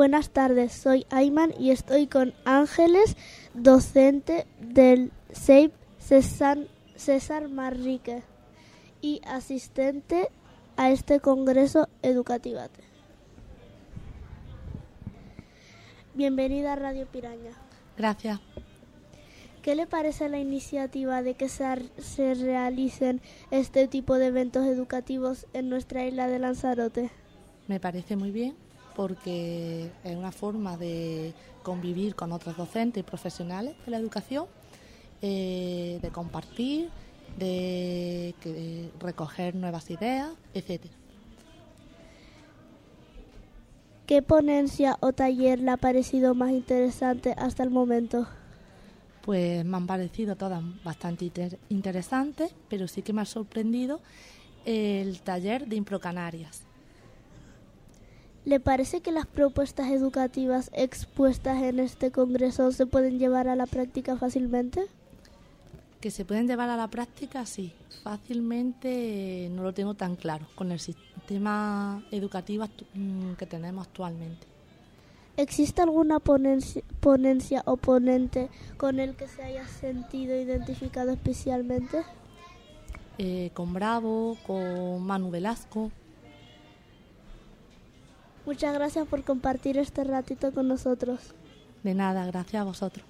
Buenas tardes, soy Ayman y estoy con Ángeles, docente del CEIP César, César Marrique y asistente a este Congreso Educativo. Bienvenida a Radio Piraña. Gracias. ¿Qué le parece la iniciativa de que se, se, realicen este tipo de eventos educativos en nuestra isla de Lanzarote? Me parece muy bien porque es una forma de convivir con otros docentes y profesionales de la educación, eh, de compartir, de, de recoger nuevas ideas, etcétera. ¿Qué ponencia o taller le ha parecido más interesante hasta el momento? Pues me han parecido todas bastante inter interesantes, pero sí que me ha sorprendido el taller de Improcanarias. ¿Le parece que las propuestas educativas expuestas en este congreso se pueden llevar a la práctica fácilmente? Que se pueden llevar a la práctica, sí. Fácilmente no lo tengo tan claro con el sistema educativo que tenemos actualmente. ¿Existe alguna ponencia, ponencia o ponente con el que se haya sentido identificado especialmente? Eh, con Bravo, con Manu Velasco. Muchas gracias por compartir este ratito con nosotros. De nada, gracias a vosotros.